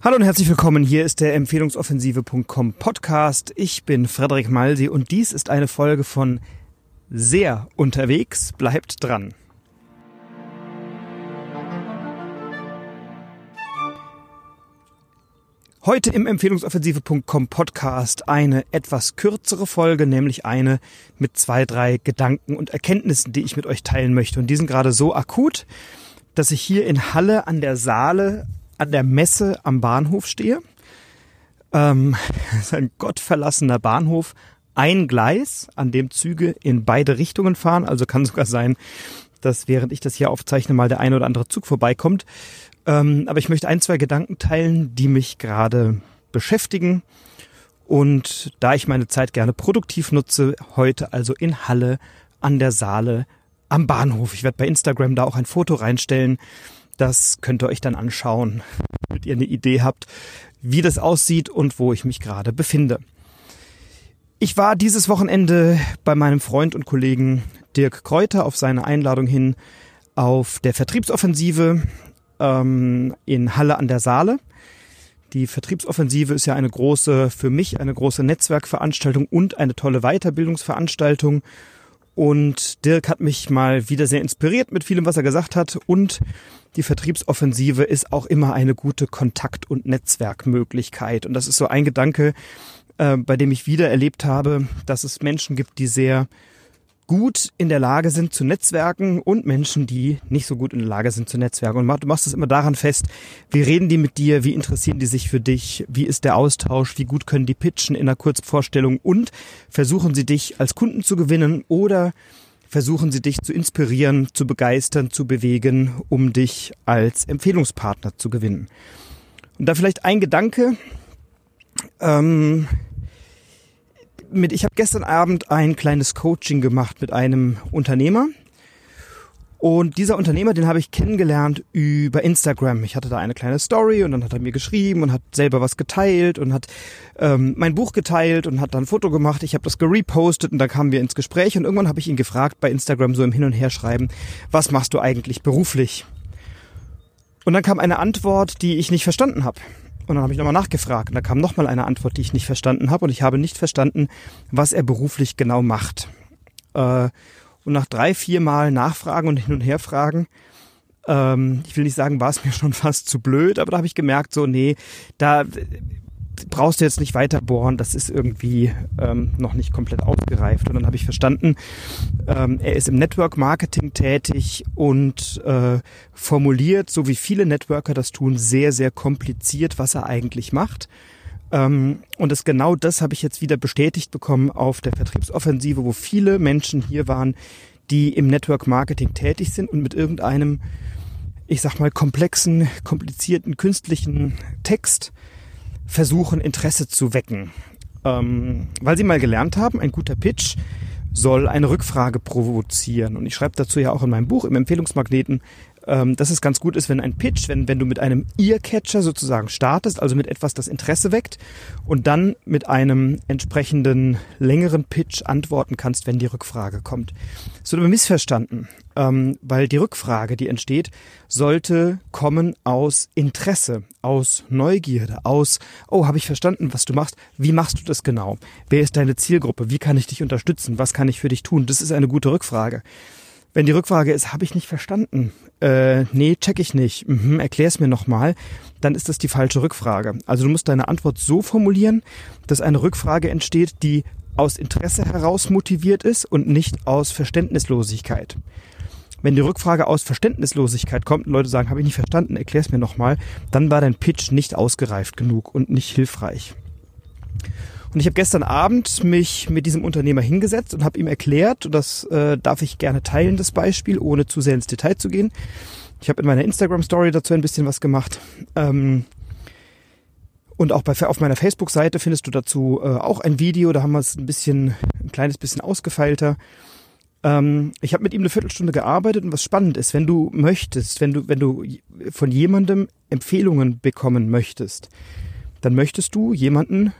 Hallo und herzlich willkommen. Hier ist der Empfehlungsoffensive.com Podcast. Ich bin Frederik Malsi und dies ist eine Folge von Sehr unterwegs. Bleibt dran. Heute im Empfehlungsoffensive.com Podcast eine etwas kürzere Folge, nämlich eine mit zwei, drei Gedanken und Erkenntnissen, die ich mit euch teilen möchte. Und die sind gerade so akut, dass ich hier in Halle an der Saale an der Messe am Bahnhof stehe. Ähm, das ist ein gottverlassener Bahnhof. Ein Gleis, an dem Züge in beide Richtungen fahren. Also kann sogar sein, dass während ich das hier aufzeichne, mal der eine oder andere Zug vorbeikommt. Ähm, aber ich möchte ein, zwei Gedanken teilen, die mich gerade beschäftigen. Und da ich meine Zeit gerne produktiv nutze, heute also in Halle an der Saale am Bahnhof. Ich werde bei Instagram da auch ein Foto reinstellen das könnt ihr euch dann anschauen, damit ihr eine Idee habt, wie das aussieht und wo ich mich gerade befinde. Ich war dieses Wochenende bei meinem Freund und Kollegen Dirk Kräuter auf seine Einladung hin auf der Vertriebsoffensive ähm, in Halle an der Saale. Die Vertriebsoffensive ist ja eine große, für mich eine große Netzwerkveranstaltung und eine tolle Weiterbildungsveranstaltung. Und Dirk hat mich mal wieder sehr inspiriert mit vielem, was er gesagt hat. Und die Vertriebsoffensive ist auch immer eine gute Kontakt- und Netzwerkmöglichkeit. Und das ist so ein Gedanke, äh, bei dem ich wieder erlebt habe, dass es Menschen gibt, die sehr gut in der Lage sind zu netzwerken und Menschen, die nicht so gut in der Lage sind zu netzwerken. Und du machst es immer daran fest, wie reden die mit dir, wie interessieren die sich für dich, wie ist der Austausch, wie gut können die pitchen in einer Kurzvorstellung und versuchen sie dich als Kunden zu gewinnen oder versuchen sie dich zu inspirieren, zu begeistern, zu bewegen, um dich als Empfehlungspartner zu gewinnen. Und da vielleicht ein Gedanke, ähm, mit, ich habe gestern Abend ein kleines Coaching gemacht mit einem Unternehmer. Und dieser Unternehmer, den habe ich kennengelernt über Instagram. Ich hatte da eine kleine Story und dann hat er mir geschrieben und hat selber was geteilt und hat ähm, mein Buch geteilt und hat dann ein Foto gemacht. Ich habe das gerepostet und dann kamen wir ins Gespräch und irgendwann habe ich ihn gefragt bei Instagram so im Hin und Her schreiben, was machst du eigentlich beruflich? Und dann kam eine Antwort, die ich nicht verstanden habe. Und dann habe ich nochmal nachgefragt und da kam nochmal eine Antwort, die ich nicht verstanden habe und ich habe nicht verstanden, was er beruflich genau macht. Äh, und nach drei, vier Mal Nachfragen und hin und her fragen, ähm, ich will nicht sagen, war es mir schon fast zu blöd, aber da habe ich gemerkt, so, nee, da brauchst du jetzt nicht weiter bohren, das ist irgendwie ähm, noch nicht komplett ausgereift. Und dann habe ich verstanden, ähm, er ist im Network Marketing tätig und äh, formuliert, so wie viele Networker das tun, sehr, sehr kompliziert, was er eigentlich macht. Ähm, und das genau das habe ich jetzt wieder bestätigt bekommen auf der Vertriebsoffensive, wo viele Menschen hier waren, die im Network Marketing tätig sind und mit irgendeinem, ich sag mal, komplexen, komplizierten, künstlichen Text versuchen, Interesse zu wecken. Ähm, weil sie mal gelernt haben, ein guter Pitch soll eine Rückfrage provozieren. Und ich schreibe dazu ja auch in meinem Buch im Empfehlungsmagneten, ähm, dass es ganz gut ist, wenn ein Pitch, wenn, wenn du mit einem Earcatcher sozusagen startest, also mit etwas, das Interesse weckt und dann mit einem entsprechenden längeren Pitch antworten kannst, wenn die Rückfrage kommt. Es wird aber missverstanden, ähm, weil die Rückfrage, die entsteht, sollte kommen aus Interesse, aus Neugierde, aus, oh, habe ich verstanden, was du machst, wie machst du das genau? Wer ist deine Zielgruppe? Wie kann ich dich unterstützen? Was kann ich für dich tun? Das ist eine gute Rückfrage. Wenn die Rückfrage ist, habe ich nicht verstanden, äh, nee, check ich nicht, mhm, erklär's mir nochmal, dann ist das die falsche Rückfrage. Also du musst deine Antwort so formulieren, dass eine Rückfrage entsteht, die aus Interesse heraus motiviert ist und nicht aus Verständnislosigkeit. Wenn die Rückfrage aus Verständnislosigkeit kommt und Leute sagen, habe ich nicht verstanden, erklär's mir nochmal, dann war dein Pitch nicht ausgereift genug und nicht hilfreich. Und ich habe gestern Abend mich mit diesem Unternehmer hingesetzt und habe ihm erklärt, und das äh, darf ich gerne teilen, das Beispiel, ohne zu sehr ins Detail zu gehen. Ich habe in meiner Instagram-Story dazu ein bisschen was gemacht. Ähm, und auch bei, auf meiner Facebook-Seite findest du dazu äh, auch ein Video, da haben wir es ein bisschen, ein kleines bisschen ausgefeilter. Ähm, ich habe mit ihm eine Viertelstunde gearbeitet und was spannend ist, wenn du möchtest, wenn du, wenn du von jemandem Empfehlungen bekommen möchtest, dann möchtest du jemanden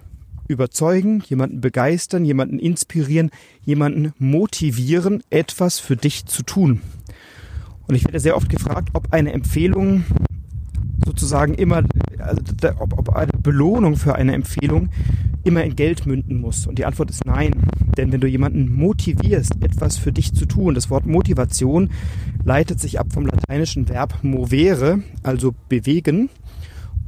überzeugen, jemanden begeistern, jemanden inspirieren, jemanden motivieren, etwas für dich zu tun. Und ich werde sehr oft gefragt, ob eine Empfehlung sozusagen immer, also ob, ob eine Belohnung für eine Empfehlung immer in Geld münden muss. Und die Antwort ist nein. Denn wenn du jemanden motivierst, etwas für dich zu tun, das Wort Motivation leitet sich ab vom lateinischen Verb movere, also bewegen.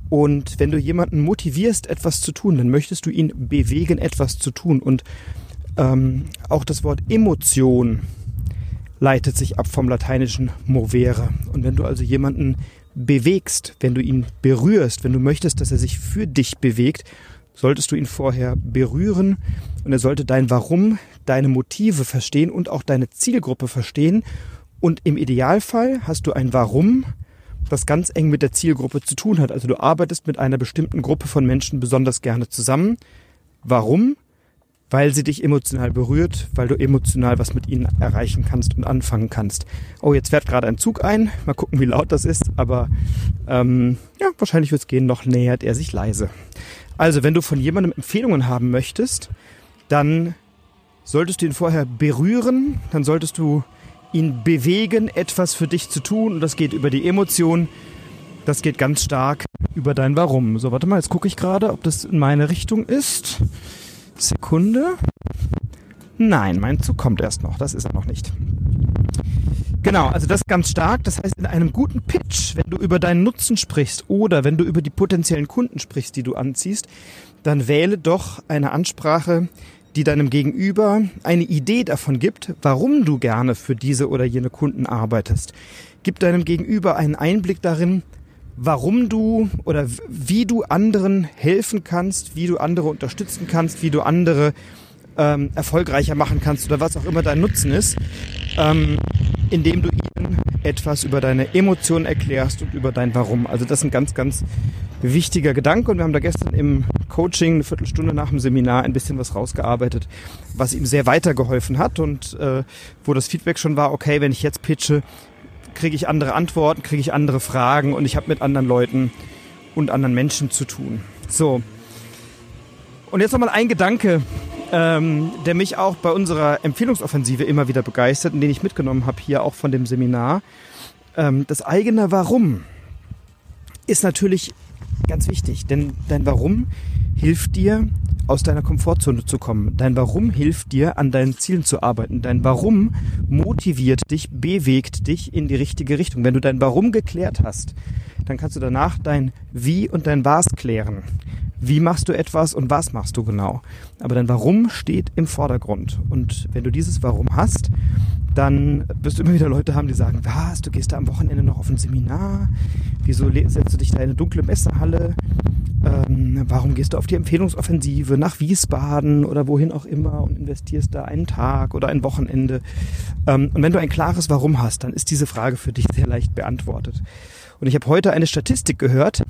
Und wenn du jemanden motivierst, etwas zu tun, dann möchtest du ihn bewegen, etwas zu tun. Und ähm, auch das Wort Emotion leitet sich ab vom lateinischen movere. Und wenn du also jemanden bewegst, wenn du ihn berührst, wenn du möchtest, dass er sich für dich bewegt, solltest du ihn vorher berühren und er sollte dein Warum, deine Motive verstehen und auch deine Zielgruppe verstehen. Und im Idealfall hast du ein Warum, das ganz eng mit der Zielgruppe zu tun hat. Also du arbeitest mit einer bestimmten Gruppe von Menschen besonders gerne zusammen. Warum? Weil sie dich emotional berührt, weil du emotional was mit ihnen erreichen kannst und anfangen kannst. Oh, jetzt fährt gerade ein Zug ein. Mal gucken, wie laut das ist. Aber ähm, ja, wahrscheinlich wird es gehen. Noch nähert er sich leise. Also, wenn du von jemandem Empfehlungen haben möchtest, dann solltest du ihn vorher berühren. Dann solltest du ihn bewegen, etwas für dich zu tun. Und das geht über die Emotion. Das geht ganz stark über dein Warum. So, warte mal, jetzt gucke ich gerade, ob das in meine Richtung ist. Sekunde. Nein, mein Zug kommt erst noch. Das ist er noch nicht. Genau, also das ganz stark. Das heißt, in einem guten Pitch, wenn du über deinen Nutzen sprichst oder wenn du über die potenziellen Kunden sprichst, die du anziehst, dann wähle doch eine Ansprache, die deinem Gegenüber eine Idee davon gibt, warum du gerne für diese oder jene Kunden arbeitest. Gib deinem Gegenüber einen Einblick darin, warum du oder wie du anderen helfen kannst, wie du andere unterstützen kannst, wie du andere ähm, erfolgreicher machen kannst oder was auch immer dein Nutzen ist, ähm, indem du ihnen etwas über deine Emotionen erklärst und über dein Warum. Also das ist ein ganz, ganz wichtiger Gedanke und wir haben da gestern im Coaching eine Viertelstunde nach dem Seminar ein bisschen was rausgearbeitet, was ihm sehr weitergeholfen hat und äh, wo das Feedback schon war, okay, wenn ich jetzt pitche, kriege ich andere Antworten, kriege ich andere Fragen und ich habe mit anderen Leuten und anderen Menschen zu tun. So. Und jetzt nochmal ein Gedanke, ähm, der mich auch bei unserer Empfehlungsoffensive immer wieder begeistert und den ich mitgenommen habe hier auch von dem Seminar. Ähm, das eigene Warum ist natürlich ganz wichtig, denn dein Warum hilft dir, aus deiner Komfortzone zu kommen. Dein Warum hilft dir, an deinen Zielen zu arbeiten. Dein Warum motiviert dich, bewegt dich in die richtige Richtung. Wenn du dein Warum geklärt hast, dann kannst du danach dein Wie und dein Was klären. Wie machst du etwas und was machst du genau? Aber dein Warum steht im Vordergrund. Und wenn du dieses Warum hast, dann wirst du immer wieder Leute haben, die sagen, was, du gehst da am Wochenende noch auf ein Seminar? Wieso setzt du dich da in eine dunkle Messehalle? Ähm, warum gehst du auf die Empfehlungsoffensive nach Wiesbaden oder wohin auch immer und investierst da einen Tag oder ein Wochenende? Ähm, und wenn du ein klares Warum hast, dann ist diese Frage für dich sehr leicht beantwortet. Und ich habe heute eine Statistik gehört,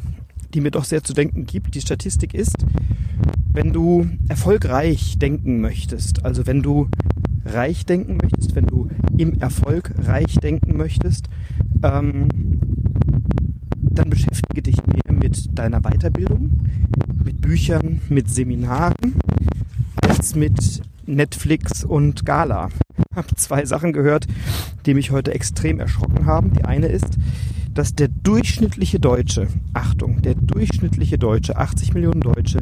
die mir doch sehr zu denken gibt. Die Statistik ist, wenn du erfolgreich denken möchtest, also wenn du reich denken möchtest, wenn du im Erfolg reich denken möchtest, ähm, dann beschäftige dich mehr mit deiner Weiterbildung, mit Büchern, mit Seminaren, als mit Netflix und Gala. Ich habe zwei Sachen gehört, die mich heute extrem erschrocken haben. Die eine ist, dass der durchschnittliche Deutsche, Achtung, der durchschnittliche Deutsche, 80 Millionen Deutsche,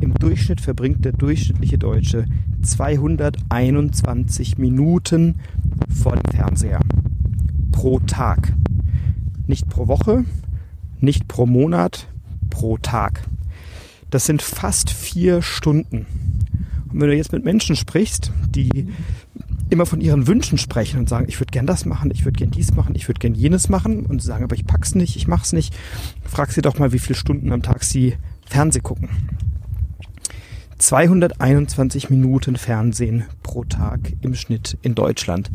im Durchschnitt verbringt der durchschnittliche Deutsche 221 Minuten vor dem Fernseher. Pro Tag. Nicht pro Woche, nicht pro Monat, pro Tag. Das sind fast vier Stunden. Und wenn du jetzt mit Menschen sprichst, die immer von ihren Wünschen sprechen und sagen, ich würde gern das machen, ich würde gern dies machen, ich würde gern jenes machen und sagen, aber ich pack's nicht, ich mach's nicht, frag sie doch mal, wie viele Stunden am Tag sie Fernseh gucken. 221 Minuten Fernsehen pro Tag im Schnitt in Deutschland.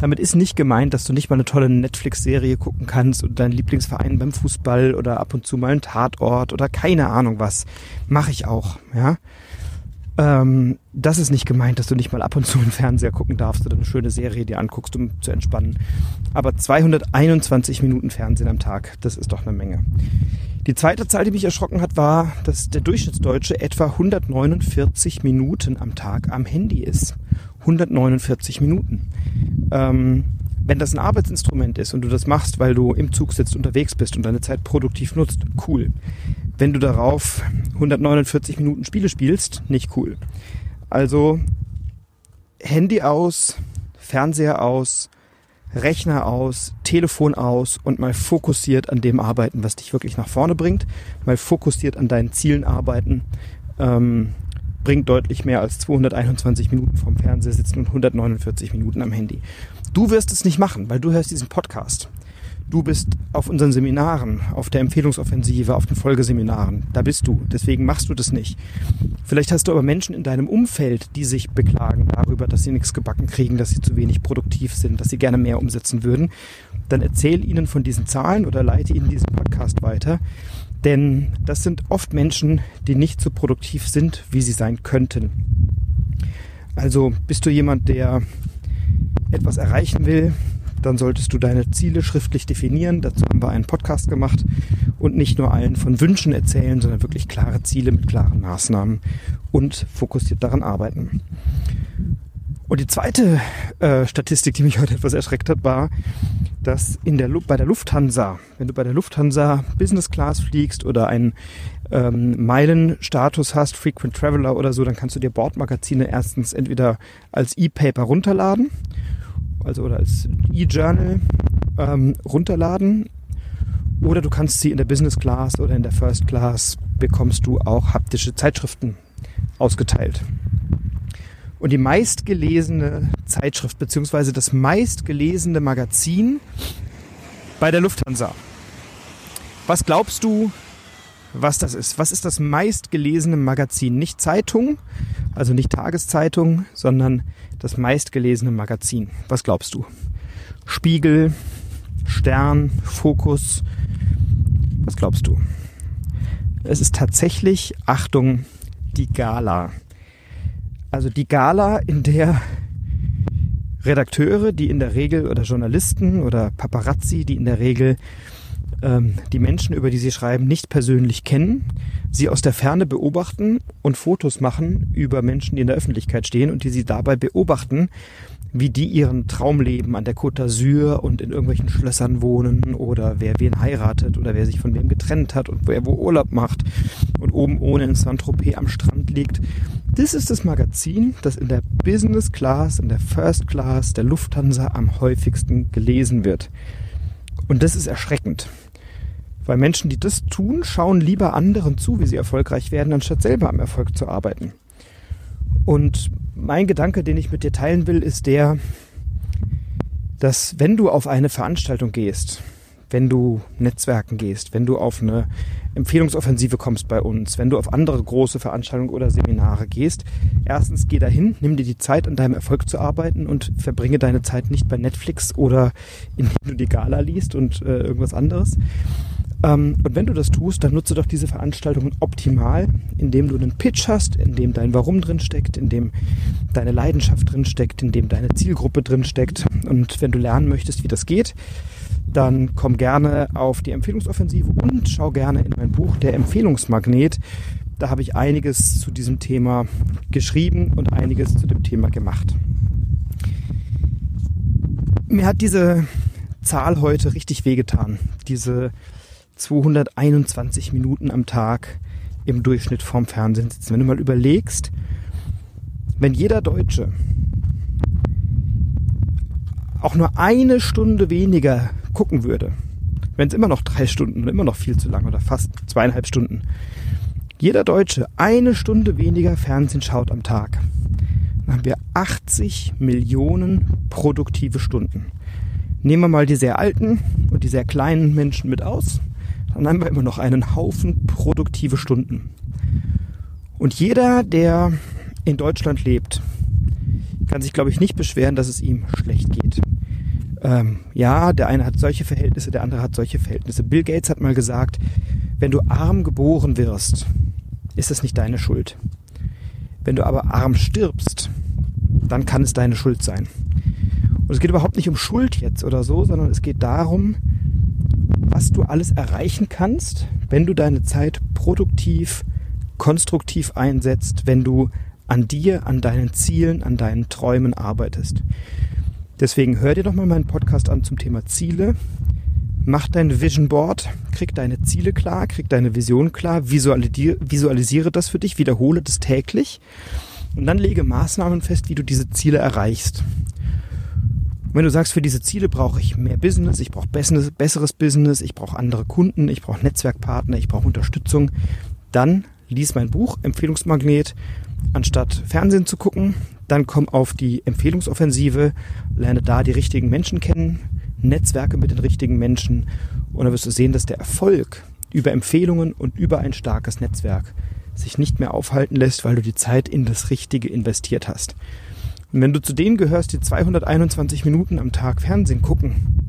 Damit ist nicht gemeint, dass du nicht mal eine tolle Netflix-Serie gucken kannst und deinen Lieblingsverein beim Fußball oder ab und zu mal einen Tatort oder keine Ahnung was. Mache ich auch, ja. Ähm, das ist nicht gemeint, dass du nicht mal ab und zu einen Fernseher gucken darfst oder eine schöne Serie dir anguckst, um zu entspannen. Aber 221 Minuten Fernsehen am Tag, das ist doch eine Menge. Die zweite Zahl, die mich erschrocken hat, war, dass der Durchschnittsdeutsche etwa 149 Minuten am Tag am Handy ist. 149 Minuten. Ähm, Wenn das ein Arbeitsinstrument ist und du das machst, weil du im Zug sitzt, unterwegs bist und deine Zeit produktiv nutzt, cool. Wenn du darauf 149 Minuten Spiele spielst, nicht cool. Also Handy aus, Fernseher aus, Rechner aus, Telefon aus und mal fokussiert an dem arbeiten, was dich wirklich nach vorne bringt. Mal fokussiert an deinen Zielen arbeiten. Ähm, bringt deutlich mehr als 221 Minuten vom Fernseher sitzen und 149 Minuten am Handy. Du wirst es nicht machen, weil du hörst diesen Podcast. Du bist auf unseren Seminaren, auf der Empfehlungsoffensive, auf den Folgeseminaren. Da bist du. Deswegen machst du das nicht. Vielleicht hast du aber Menschen in deinem Umfeld, die sich beklagen darüber, dass sie nichts gebacken kriegen, dass sie zu wenig produktiv sind, dass sie gerne mehr umsetzen würden. Dann erzähl ihnen von diesen Zahlen oder leite ihnen diesen Podcast weiter. Denn das sind oft Menschen, die nicht so produktiv sind, wie sie sein könnten. Also bist du jemand, der etwas erreichen will, dann solltest du deine Ziele schriftlich definieren. Dazu haben wir einen Podcast gemacht und nicht nur allen von Wünschen erzählen, sondern wirklich klare Ziele mit klaren Maßnahmen und fokussiert daran arbeiten. Und die zweite äh, Statistik, die mich heute etwas erschreckt hat, war, dass in der, bei der Lufthansa, wenn du bei der Lufthansa Business Class fliegst oder einen ähm, Meilenstatus hast, Frequent Traveler oder so, dann kannst du dir Bordmagazine erstens entweder als E-Paper runterladen also oder als E-Journal ähm, runterladen. Oder du kannst sie in der Business Class oder in der First Class bekommst du auch haptische Zeitschriften ausgeteilt. Und die meistgelesene Zeitschrift beziehungsweise das meistgelesene Magazin bei der Lufthansa. Was glaubst du, was das ist? Was ist das meistgelesene Magazin? Nicht Zeitung, also nicht Tageszeitung, sondern das meistgelesene Magazin. Was glaubst du? Spiegel, Stern, Fokus. Was glaubst du? Es ist tatsächlich, Achtung, die Gala. Also die Gala, in der Redakteure, die in der Regel oder Journalisten oder Paparazzi, die in der Regel ähm, die Menschen, über die sie schreiben, nicht persönlich kennen, sie aus der Ferne beobachten und Fotos machen über Menschen, die in der Öffentlichkeit stehen und die sie dabei beobachten, wie die ihren Traum leben an der Côte d'Azur und in irgendwelchen Schlössern wohnen oder wer wen heiratet oder wer sich von wem getrennt hat und wer wo Urlaub macht und oben ohne in Saint-Tropez am Strand liegt. Das ist das Magazin, das in der Business Class, in der First Class der Lufthansa am häufigsten gelesen wird. Und das ist erschreckend. Weil Menschen, die das tun, schauen lieber anderen zu, wie sie erfolgreich werden, anstatt selber am Erfolg zu arbeiten. Und mein Gedanke, den ich mit dir teilen will, ist der, dass wenn du auf eine Veranstaltung gehst, wenn du Netzwerken gehst, wenn du auf eine Empfehlungsoffensive kommst bei uns, wenn du auf andere große Veranstaltungen oder Seminare gehst, erstens geh dahin, nimm dir die Zeit, an deinem Erfolg zu arbeiten und verbringe deine Zeit nicht bei Netflix oder indem du die Gala liest und äh, irgendwas anderes, ähm, und wenn du das tust, dann nutze doch diese Veranstaltungen optimal, indem du einen Pitch hast, in dem dein Warum drin steckt, in dem deine Leidenschaft drin steckt, in dem deine Zielgruppe drin steckt. Und wenn du lernen möchtest, wie das geht, dann komm gerne auf die Empfehlungsoffensive und schau gerne in mein Buch Der Empfehlungsmagnet. Da habe ich einiges zu diesem Thema geschrieben und einiges zu dem Thema gemacht. Mir hat diese Zahl heute richtig wehgetan. Diese 221 Minuten am Tag im Durchschnitt vorm Fernsehen sitzen. Wenn du mal überlegst, wenn jeder Deutsche auch nur eine Stunde weniger gucken würde, wenn es immer noch drei Stunden und immer noch viel zu lang oder fast zweieinhalb Stunden, jeder Deutsche eine Stunde weniger Fernsehen schaut am Tag, dann haben wir 80 Millionen produktive Stunden. Nehmen wir mal die sehr alten und die sehr kleinen Menschen mit aus dann haben wir immer noch einen Haufen produktive Stunden. Und jeder, der in Deutschland lebt, kann sich, glaube ich, nicht beschweren, dass es ihm schlecht geht. Ähm, ja, der eine hat solche Verhältnisse, der andere hat solche Verhältnisse. Bill Gates hat mal gesagt, wenn du arm geboren wirst, ist es nicht deine Schuld. Wenn du aber arm stirbst, dann kann es deine Schuld sein. Und es geht überhaupt nicht um Schuld jetzt oder so, sondern es geht darum, was du alles erreichen kannst, wenn du deine Zeit produktiv, konstruktiv einsetzt, wenn du an dir, an deinen Zielen, an deinen Träumen arbeitest. Deswegen hör dir doch mal meinen Podcast an zum Thema Ziele. Mach dein Vision Board, krieg deine Ziele klar, krieg deine Vision klar, visualisiere, visualisiere das für dich, wiederhole das täglich und dann lege Maßnahmen fest, wie du diese Ziele erreichst. Und wenn du sagst, für diese Ziele brauche ich mehr Business, ich brauche besseres Business, ich brauche andere Kunden, ich brauche Netzwerkpartner, ich brauche Unterstützung, dann lies mein Buch Empfehlungsmagnet, anstatt Fernsehen zu gucken. Dann komm auf die Empfehlungsoffensive, lerne da die richtigen Menschen kennen, Netzwerke mit den richtigen Menschen und dann wirst du sehen, dass der Erfolg über Empfehlungen und über ein starkes Netzwerk sich nicht mehr aufhalten lässt, weil du die Zeit in das Richtige investiert hast. Und wenn du zu denen gehörst, die 221 Minuten am Tag Fernsehen gucken,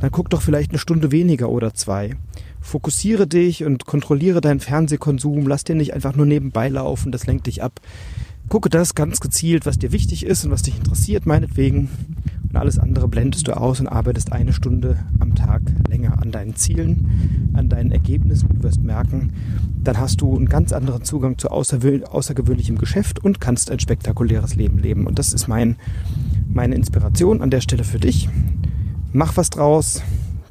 dann guck doch vielleicht eine Stunde weniger oder zwei. Fokussiere dich und kontrolliere deinen Fernsehkonsum. Lass dir nicht einfach nur nebenbei laufen, das lenkt dich ab. Gucke das ganz gezielt, was dir wichtig ist und was dich interessiert, meinetwegen. Und alles andere blendest du aus und arbeitest eine Stunde am Tag länger an deinen Zielen, an deinen Ergebnissen. Du wirst merken, dann hast du einen ganz anderen Zugang zu außergewöhnlichem Geschäft und kannst ein spektakuläres Leben leben. Und das ist mein, meine Inspiration an der Stelle für dich. Mach was draus,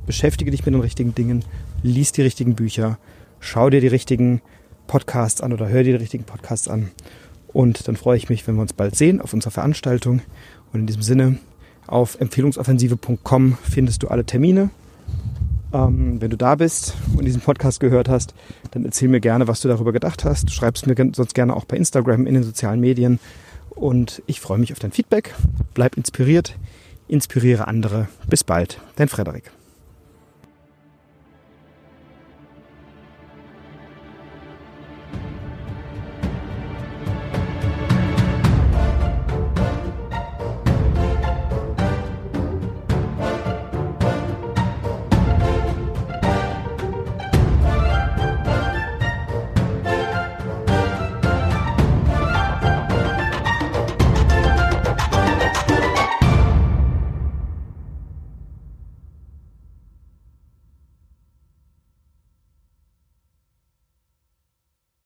beschäftige dich mit den richtigen Dingen, lies die richtigen Bücher, schau dir die richtigen Podcasts an oder hör dir die richtigen Podcasts an. Und dann freue ich mich, wenn wir uns bald sehen auf unserer Veranstaltung. Und in diesem Sinne, auf empfehlungsoffensive.com findest du alle Termine. Ähm, wenn du da bist und diesen Podcast gehört hast, dann erzähl mir gerne, was du darüber gedacht hast. Du schreibst mir sonst gerne auch bei Instagram in den sozialen Medien. Und ich freue mich auf dein Feedback. Bleib inspiriert, inspiriere andere. Bis bald, dein Frederik.